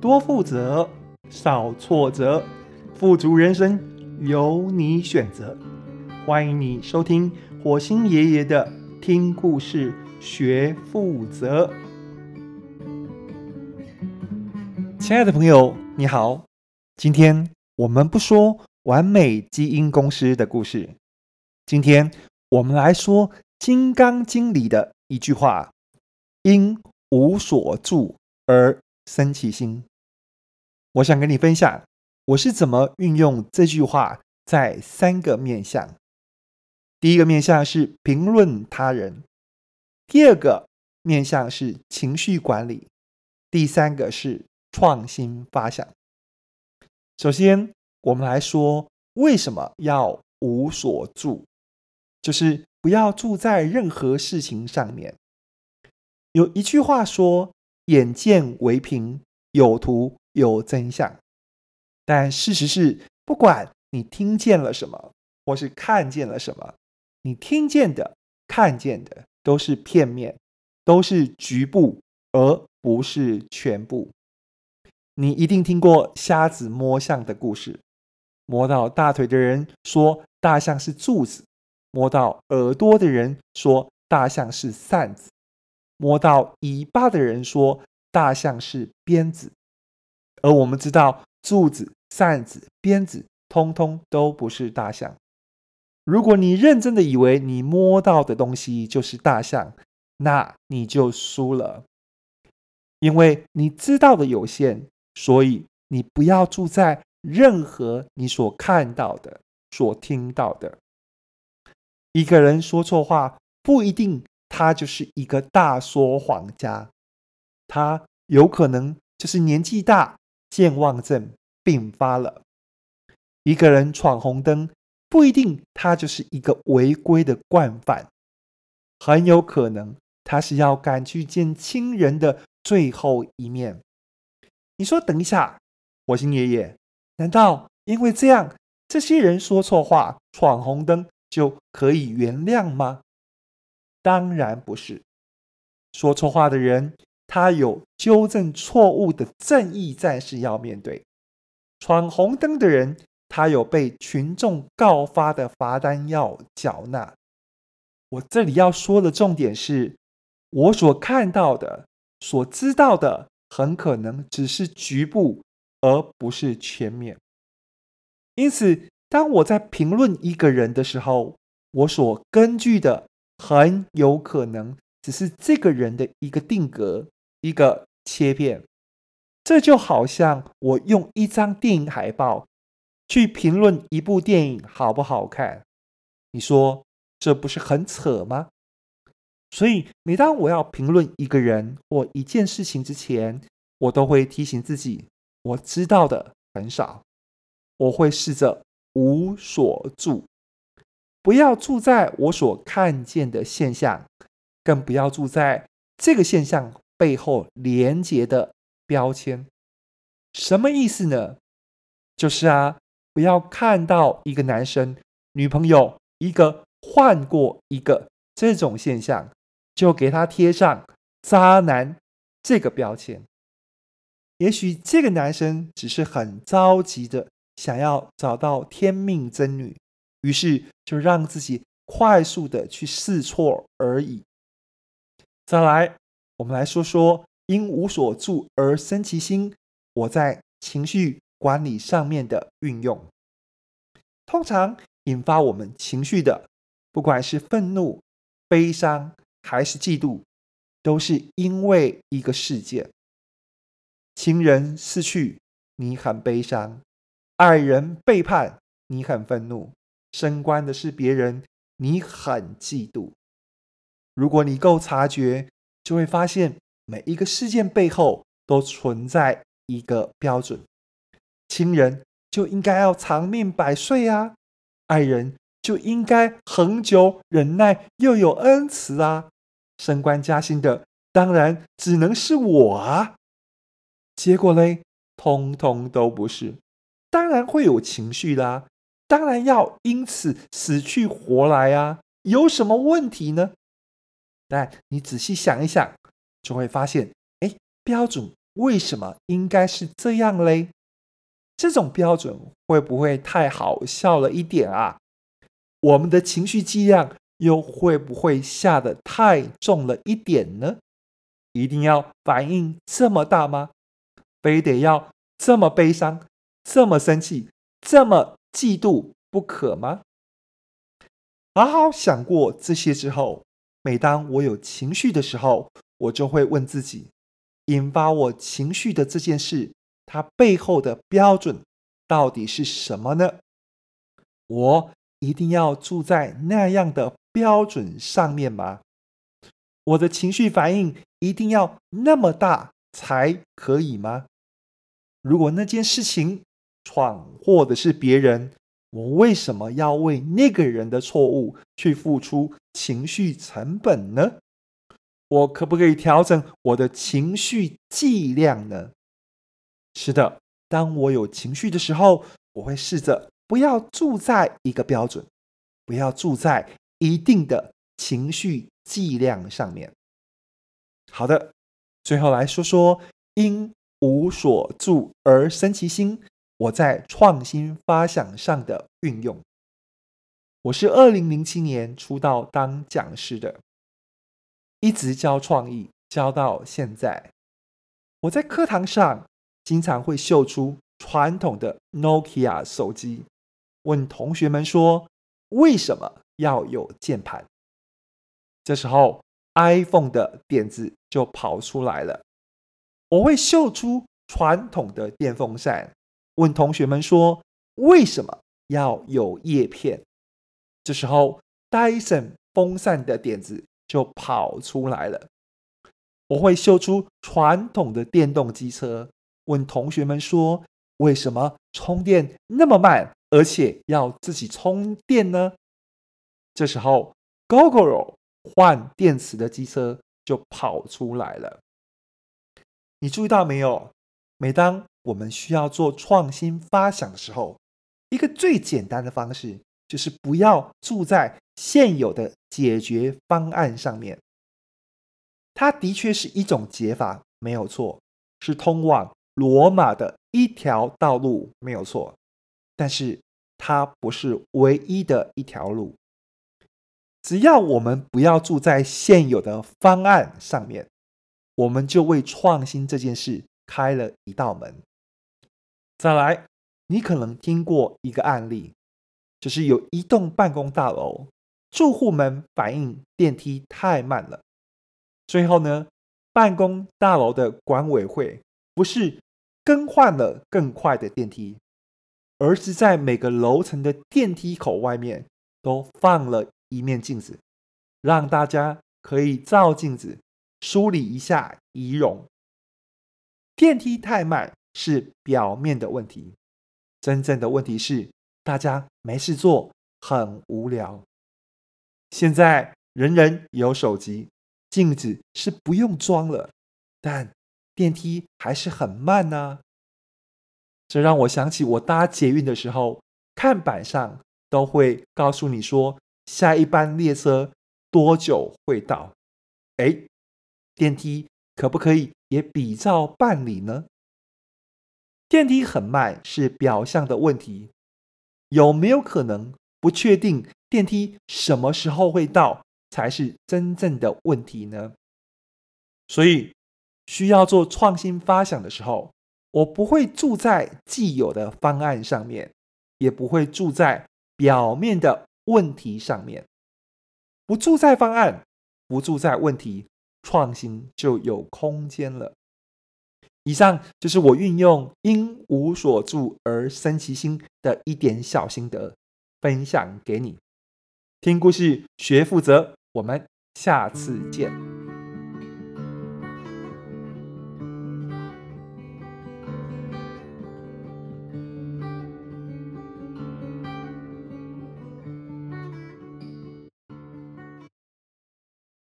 多负责，少挫折，富足人生由你选择。欢迎你收听火星爷爷的听故事学负责。亲爱的朋友，你好，今天我们不说完美基因公司的故事，今天我们来说《金刚经》里的一句话：因无所住而生其心。我想跟你分享，我是怎么运用这句话在三个面向。第一个面向是评论他人，第二个面向是情绪管理，第三个是创新发想。首先，我们来说为什么要无所住，就是不要住在任何事情上面。有一句话说：“眼见为凭，有图。”有真相，但事实是，不管你听见了什么，或是看见了什么，你听见的、看见的都是片面，都是局部，而不是全部。你一定听过瞎子摸象的故事，摸到大腿的人说大象是柱子，摸到耳朵的人说大象是扇子，摸到尾巴的人说大象是鞭子。而我们知道，柱子、扇子、鞭子，通通都不是大象。如果你认真的以为你摸到的东西就是大象，那你就输了。因为你知道的有限，所以你不要住在任何你所看到的、所听到的。一个人说错话，不一定他就是一个大说谎家，他有可能就是年纪大。健忘症病发了，一个人闯红灯，不一定他就是一个违规的惯犯，很有可能他是要赶去见亲人的最后一面。你说等一下，火星爷爷，难道因为这样，这些人说错话、闯红灯就可以原谅吗？当然不是，说错话的人。他有纠正错误的正义战士要面对，闯红灯的人，他有被群众告发的罚单要缴纳。我这里要说的重点是，我所看到的、所知道的，很可能只是局部，而不是全面。因此，当我在评论一个人的时候，我所根据的很有可能只是这个人的一个定格。一个切片，这就好像我用一张电影海报去评论一部电影好不好看，你说这不是很扯吗？所以每当我要评论一个人或一件事情之前，我都会提醒自己，我知道的很少，我会试着无所住，不要住在我所看见的现象，更不要住在这个现象背后连接的标签，什么意思呢？就是啊，不要看到一个男生女朋友一个换过一个这种现象，就给他贴上渣男这个标签。也许这个男生只是很着急的想要找到天命真女，于是就让自己快速的去试错而已。再来。我们来说说因无所住而生其心。我在情绪管理上面的运用，通常引发我们情绪的，不管是愤怒、悲伤还是嫉妒，都是因为一个事件：亲人逝去，你很悲伤；爱人背叛，你很愤怒；升官的是别人，你很嫉妒。如果你够察觉。就会发现，每一个事件背后都存在一个标准。亲人就应该要长命百岁啊，爱人就应该恒久忍耐又有恩慈啊，升官加薪的当然只能是我啊。结果嘞，通通都不是，当然会有情绪啦，当然要因此死去活来啊，有什么问题呢？但你仔细想一想，就会发现，哎，标准为什么应该是这样嘞？这种标准会不会太好笑了一点啊？我们的情绪剂量又会不会下得太重了一点呢？一定要反应这么大吗？非得要这么悲伤、这么生气、这么嫉妒不可吗？好好想过这些之后，每当我有情绪的时候，我就会问自己：引发我情绪的这件事，它背后的标准到底是什么呢？我一定要住在那样的标准上面吗？我的情绪反应一定要那么大才可以吗？如果那件事情闯祸的是别人，我为什么要为那个人的错误去付出情绪成本呢？我可不可以调整我的情绪剂量呢？是的，当我有情绪的时候，我会试着不要住在一个标准，不要住在一定的情绪剂量上面。好的，最后来说说因无所住而生其心。我在创新发想上的运用。我是二零零七年出道当讲师的，一直教创意，教到现在。我在课堂上经常会秀出传统的 Nokia 手机，问同学们说：“为什么要有键盘？”这时候，iPhone 的点子就跑出来了。我会秀出传统的电风扇。问同学们说：“为什么要有叶片？”这时候，戴森风扇的点子就跑出来了。我会秀出传统的电动机车，问同学们说：“为什么充电那么慢，而且要自己充电呢？”这时候，Gogoro 换电池的机车就跑出来了。你注意到没有？每当我们需要做创新发想的时候，一个最简单的方式就是不要住在现有的解决方案上面。它的确是一种解法，没有错，是通往罗马的一条道路，没有错。但是它不是唯一的一条路。只要我们不要住在现有的方案上面，我们就为创新这件事开了一道门。再来，你可能听过一个案例，就是有一栋办公大楼，住户们反映电梯太慢了。最后呢，办公大楼的管委会不是更换了更快的电梯，而是在每个楼层的电梯口外面都放了一面镜子，让大家可以照镜子梳理一下仪容。电梯太慢。是表面的问题，真正的问题是大家没事做，很无聊。现在人人有手机，镜子是不用装了，但电梯还是很慢呢。这让我想起我搭捷运的时候，看板上都会告诉你说下一班列车多久会到。哎，电梯可不可以也比照办理呢？电梯很慢是表象的问题，有没有可能不确定电梯什么时候会到才是真正的问题呢？所以需要做创新发想的时候，我不会住在既有的方案上面，也不会住在表面的问题上面。不住在方案，不住在问题，创新就有空间了。以上就是我运用因无所住而生其心的一点小心得，分享给你。听故事学负责，我们下次见。